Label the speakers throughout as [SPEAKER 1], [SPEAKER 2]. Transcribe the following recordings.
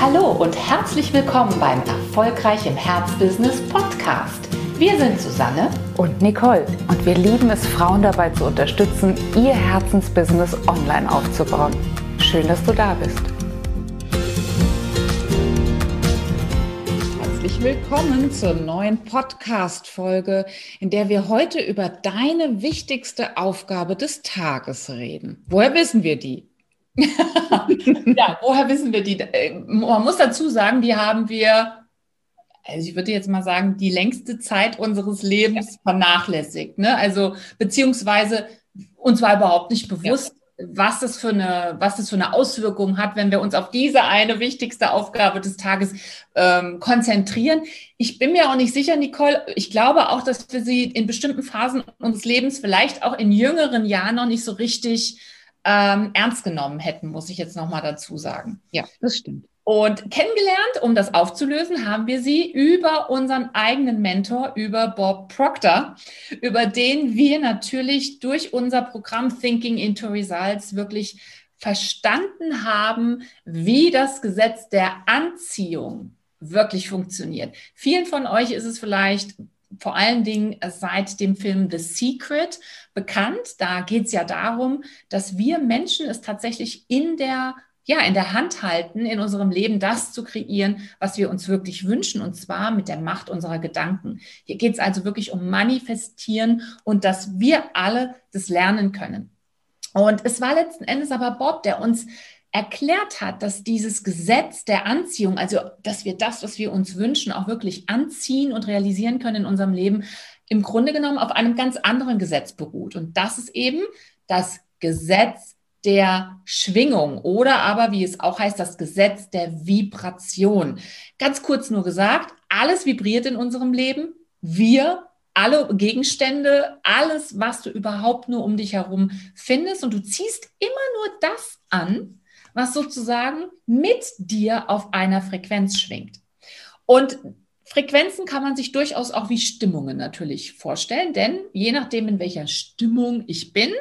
[SPEAKER 1] Hallo und herzlich willkommen beim Erfolgreich im Herzbusiness Podcast. Wir sind Susanne
[SPEAKER 2] und Nicole und wir lieben es, Frauen dabei zu unterstützen, ihr Herzensbusiness online aufzubauen. Schön, dass du da bist. Herzlich willkommen zur neuen Podcast-Folge, in der wir heute über deine wichtigste Aufgabe des Tages reden. Woher wissen wir die?
[SPEAKER 1] ja, woher wissen wir die? Äh, man muss dazu sagen, die haben wir, also ich würde jetzt mal sagen, die längste Zeit unseres Lebens vernachlässigt. Ne? Also beziehungsweise uns war überhaupt nicht bewusst, ja. was, das für eine, was das für eine Auswirkung hat, wenn wir uns auf diese eine wichtigste Aufgabe des Tages ähm, konzentrieren. Ich bin mir auch nicht sicher, Nicole. Ich glaube auch, dass wir sie in bestimmten Phasen unseres Lebens, vielleicht auch in jüngeren Jahren, noch nicht so richtig ähm, ernst genommen hätten, muss ich jetzt nochmal dazu sagen.
[SPEAKER 2] Ja, das stimmt.
[SPEAKER 1] Und kennengelernt, um das aufzulösen, haben wir sie über unseren eigenen Mentor, über Bob Proctor, über den wir natürlich durch unser Programm Thinking into Results wirklich verstanden haben, wie das Gesetz der Anziehung wirklich funktioniert. Vielen von euch ist es vielleicht vor allen Dingen seit dem Film The Secret bekannt. Da geht es ja darum, dass wir Menschen es tatsächlich in der ja, in der Hand halten, in unserem Leben das zu kreieren, was wir uns wirklich wünschen, und zwar mit der Macht unserer Gedanken. Hier geht es also wirklich um Manifestieren und dass wir alle das lernen können. Und es war letzten Endes aber Bob, der uns erklärt hat, dass dieses Gesetz der Anziehung, also dass wir das, was wir uns wünschen, auch wirklich anziehen und realisieren können in unserem Leben, im Grunde genommen auf einem ganz anderen Gesetz beruht. Und das ist eben das Gesetz der Schwingung oder aber, wie es auch heißt, das Gesetz der Vibration. Ganz kurz nur gesagt, alles vibriert in unserem Leben. Wir alle Gegenstände, alles, was du überhaupt nur um dich herum findest und du ziehst immer nur das an, was sozusagen mit dir auf einer Frequenz schwingt. Und Frequenzen kann man sich durchaus auch wie Stimmungen natürlich vorstellen, denn je nachdem, in welcher Stimmung ich bin,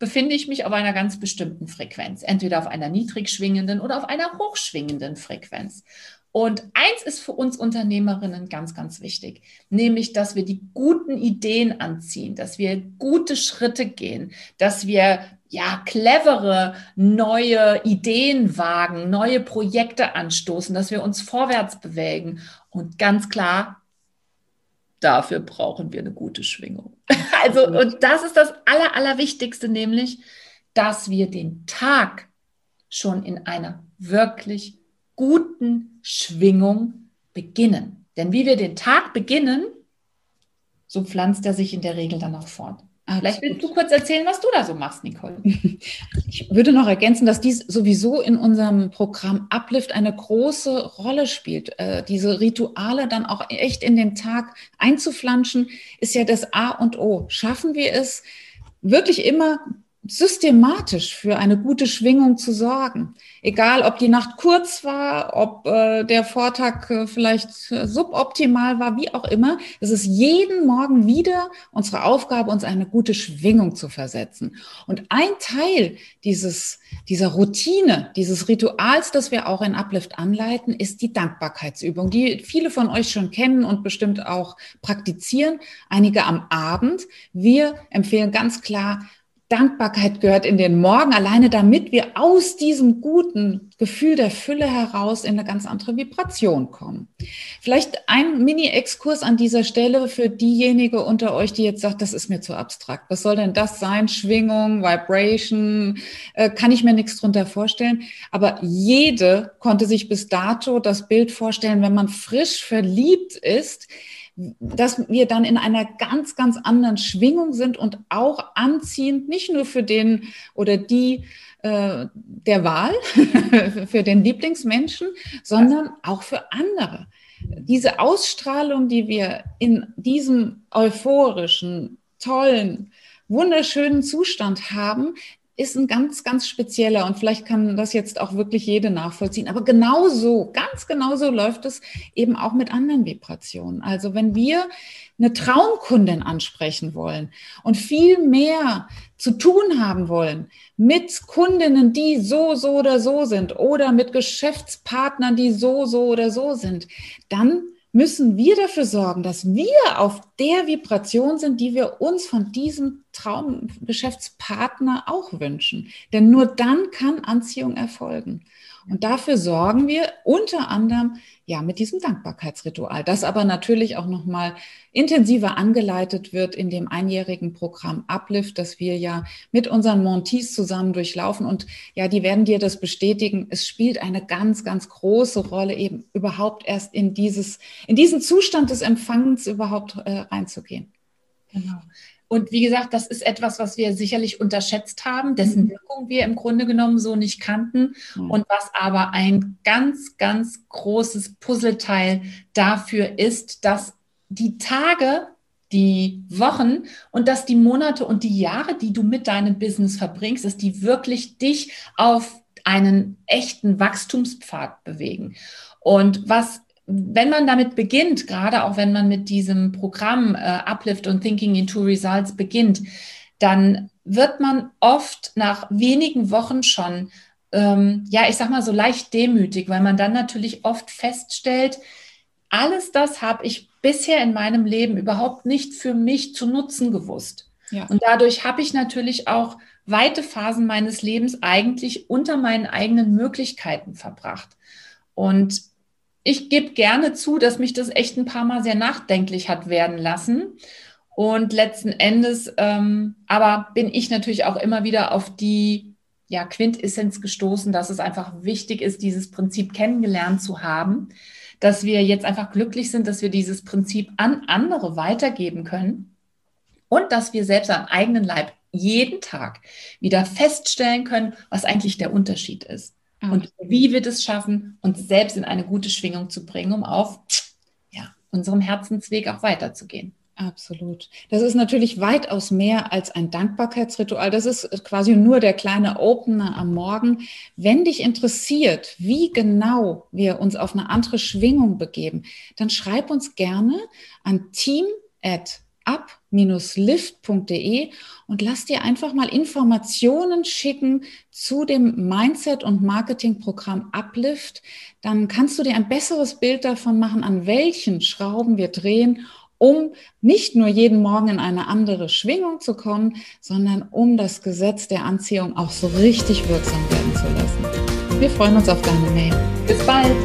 [SPEAKER 1] befinde ich mich auf einer ganz bestimmten Frequenz, entweder auf einer niedrig schwingenden oder auf einer hochschwingenden Frequenz. Und eins ist für uns Unternehmerinnen ganz, ganz wichtig, nämlich, dass wir die guten Ideen anziehen, dass wir gute Schritte gehen, dass wir ja, clevere neue Ideen wagen, neue Projekte anstoßen, dass wir uns vorwärts bewegen. Und ganz klar, dafür brauchen wir eine gute Schwingung. Also, und das ist das Aller, Allerwichtigste, nämlich, dass wir den Tag schon in einer wirklich guten Schwingung beginnen. Denn wie wir den Tag beginnen, so pflanzt er sich in der Regel dann auch fort. Vielleicht willst du kurz erzählen, was du da so machst, Nicole.
[SPEAKER 2] Ich würde noch ergänzen, dass dies sowieso in unserem Programm Uplift eine große Rolle spielt. Äh, diese Rituale dann auch echt in den Tag einzuflanschen, ist ja das A und O. Schaffen wir es, wirklich immer systematisch für eine gute Schwingung zu sorgen. Egal, ob die Nacht kurz war, ob äh, der Vortag äh, vielleicht äh, suboptimal war, wie auch immer. Es ist jeden Morgen wieder unsere Aufgabe, uns eine gute Schwingung zu versetzen. Und ein Teil dieses, dieser Routine, dieses Rituals, das wir auch in Uplift anleiten, ist die Dankbarkeitsübung, die viele von euch schon kennen und bestimmt auch praktizieren. Einige am Abend. Wir empfehlen ganz klar, Dankbarkeit gehört in den Morgen, alleine damit wir aus diesem guten Gefühl der Fülle heraus in eine ganz andere Vibration kommen. Vielleicht ein Mini-Exkurs an dieser Stelle für diejenige unter euch, die jetzt sagt, das ist mir zu abstrakt. Was soll denn das sein? Schwingung, Vibration, äh, kann ich mir nichts drunter vorstellen. Aber jede konnte sich bis dato das Bild vorstellen, wenn man frisch verliebt ist, dass wir dann in einer ganz, ganz anderen Schwingung sind und auch anziehend, nicht nur für den oder die äh, der Wahl, für den Lieblingsmenschen, sondern auch für andere. Diese Ausstrahlung, die wir in diesem euphorischen, tollen, wunderschönen Zustand haben, ist ein ganz, ganz spezieller und vielleicht kann das jetzt auch wirklich jede nachvollziehen. Aber genauso, ganz genauso läuft es eben auch mit anderen Vibrationen. Also wenn wir eine Traumkundin ansprechen wollen und viel mehr zu tun haben wollen mit Kundinnen, die so, so oder so sind oder mit Geschäftspartnern, die so, so oder so sind, dann müssen wir dafür sorgen, dass wir auf der Vibration sind, die wir uns von diesem Traumgeschäftspartner auch wünschen. Denn nur dann kann Anziehung erfolgen. Und dafür sorgen wir unter anderem ja mit diesem Dankbarkeitsritual, das aber natürlich auch noch mal intensiver angeleitet wird in dem einjährigen Programm Uplift, das wir ja mit unseren Montees zusammen durchlaufen und ja, die werden dir das bestätigen. Es spielt eine ganz ganz große Rolle eben überhaupt erst in dieses in diesen Zustand des Empfangens überhaupt äh, reinzugehen.
[SPEAKER 1] Genau. Und wie gesagt, das ist etwas, was wir sicherlich unterschätzt haben, dessen mhm. Wirkung wir im Grunde genommen so nicht kannten mhm. und was aber ein ganz, ganz großes Puzzleteil dafür ist, dass die Tage, die Wochen und dass die Monate und die Jahre, die du mit deinem Business verbringst, dass die wirklich dich auf einen echten Wachstumspfad bewegen. Und was wenn man damit beginnt, gerade auch wenn man mit diesem Programm äh, Uplift und Thinking into Results beginnt, dann wird man oft nach wenigen Wochen schon, ähm, ja, ich sag mal so leicht demütig, weil man dann natürlich oft feststellt, alles das habe ich bisher in meinem Leben überhaupt nicht für mich zu nutzen gewusst. Ja. Und dadurch habe ich natürlich auch weite Phasen meines Lebens eigentlich unter meinen eigenen Möglichkeiten verbracht. Und ich gebe gerne zu, dass mich das echt ein paar Mal sehr nachdenklich hat werden lassen. Und letzten Endes, ähm, aber bin ich natürlich auch immer wieder auf die ja, Quintessenz gestoßen, dass es einfach wichtig ist, dieses Prinzip kennengelernt zu haben, dass wir jetzt einfach glücklich sind, dass wir dieses Prinzip an andere weitergeben können und dass wir selbst am eigenen Leib jeden Tag wieder feststellen können, was eigentlich der Unterschied ist. Und wie wir das schaffen, uns selbst in eine gute Schwingung zu bringen, um auf ja, unserem Herzensweg auch weiterzugehen.
[SPEAKER 2] Absolut. Das ist natürlich weitaus mehr als ein Dankbarkeitsritual. Das ist quasi nur der kleine Opener am Morgen. Wenn dich interessiert, wie genau wir uns auf eine andere Schwingung begeben, dann schreib uns gerne an team at up-lift.de und lass dir einfach mal Informationen schicken zu dem Mindset- und Marketingprogramm Uplift. Dann kannst du dir ein besseres Bild davon machen, an welchen Schrauben wir drehen, um nicht nur jeden Morgen in eine andere Schwingung zu kommen, sondern um das Gesetz der Anziehung auch so richtig wirksam werden zu lassen. Wir freuen uns auf deine Mail.
[SPEAKER 1] Bis bald!